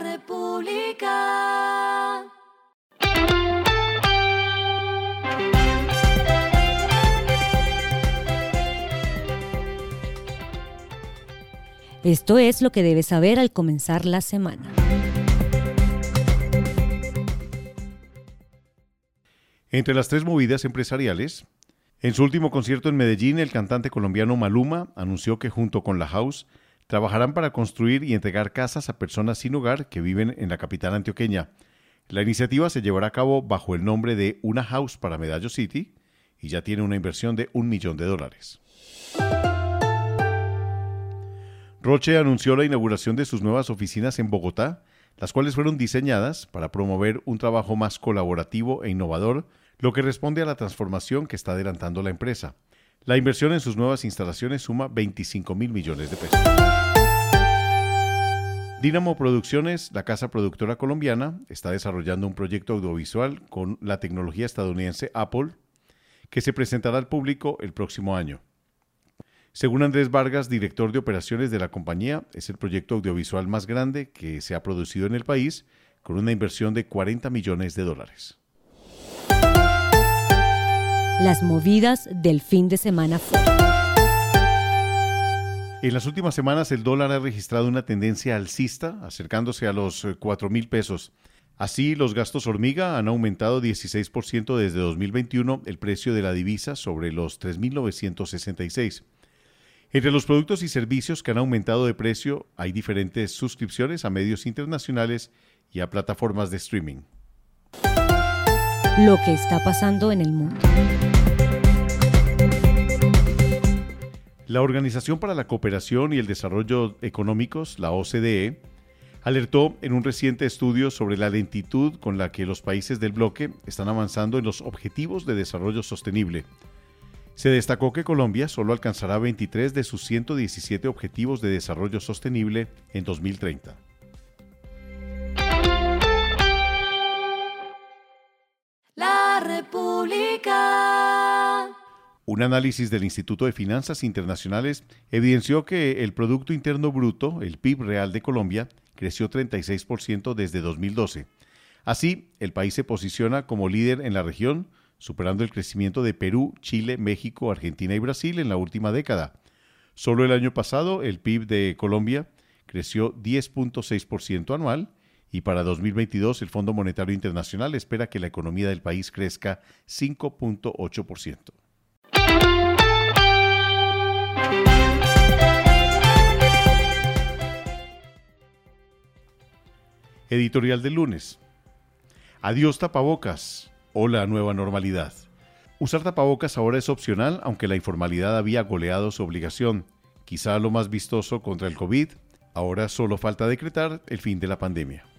República. Esto es lo que debes saber al comenzar la semana. Entre las tres movidas empresariales, en su último concierto en Medellín, el cantante colombiano Maluma anunció que junto con la House trabajarán para construir y entregar casas a personas sin hogar que viven en la capital antioqueña. La iniciativa se llevará a cabo bajo el nombre de Una House para Medallo City y ya tiene una inversión de un millón de dólares. Roche anunció la inauguración de sus nuevas oficinas en Bogotá, las cuales fueron diseñadas para promover un trabajo más colaborativo e innovador, lo que responde a la transformación que está adelantando la empresa. La inversión en sus nuevas instalaciones suma 25 mil millones de pesos. Dinamo Producciones, la casa productora colombiana, está desarrollando un proyecto audiovisual con la tecnología estadounidense Apple que se presentará al público el próximo año. Según Andrés Vargas, director de operaciones de la compañía, es el proyecto audiovisual más grande que se ha producido en el país, con una inversión de 40 millones de dólares. Las movidas del fin de semana fueron. En las últimas semanas el dólar ha registrado una tendencia alcista, acercándose a los 4 mil pesos. Así, los gastos hormiga han aumentado 16% desde 2021 el precio de la divisa sobre los 3.966. Entre los productos y servicios que han aumentado de precio hay diferentes suscripciones a medios internacionales y a plataformas de streaming. Lo que está pasando en el mundo. La Organización para la Cooperación y el Desarrollo Económicos, la OCDE, alertó en un reciente estudio sobre la lentitud con la que los países del bloque están avanzando en los objetivos de desarrollo sostenible se destacó que Colombia solo alcanzará 23 de sus 117 objetivos de desarrollo sostenible en 2030. La República. Un análisis del Instituto de Finanzas Internacionales evidenció que el Producto Interno Bruto, el PIB real de Colombia, creció 36% desde 2012. Así, el país se posiciona como líder en la región superando el crecimiento de Perú, Chile, México, Argentina y Brasil en la última década. Solo el año pasado el PIB de Colombia creció 10.6% anual y para 2022 el Fondo Monetario Internacional espera que la economía del país crezca 5.8%. Editorial del lunes. Adiós tapabocas o la nueva normalidad. Usar tapabocas ahora es opcional, aunque la informalidad había goleado su obligación. Quizá lo más vistoso contra el COVID, ahora solo falta decretar el fin de la pandemia.